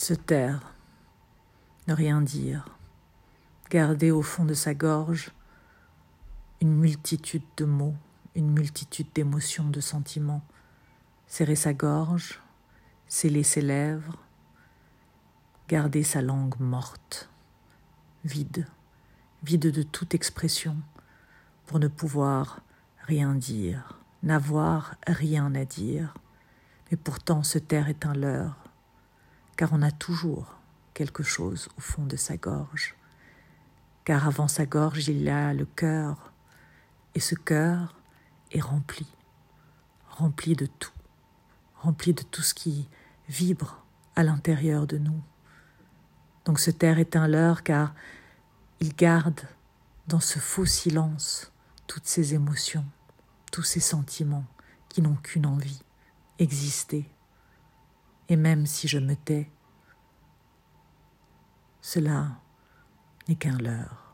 Se taire, ne rien dire, garder au fond de sa gorge une multitude de mots, une multitude d'émotions, de sentiments, serrer sa gorge, sceller ses lèvres, garder sa langue morte, vide, vide de toute expression, pour ne pouvoir rien dire, n'avoir rien à dire, mais pourtant se taire est un leurre, car on a toujours quelque chose au fond de sa gorge, car avant sa gorge il y a le cœur, et ce cœur est rempli, rempli de tout, rempli de tout ce qui vibre à l'intérieur de nous. Donc ce terre est un leurre car il garde dans ce faux silence toutes ces émotions, tous ces sentiments qui n'ont qu'une envie, exister. Et même si je me tais, cela n'est qu'un leurre.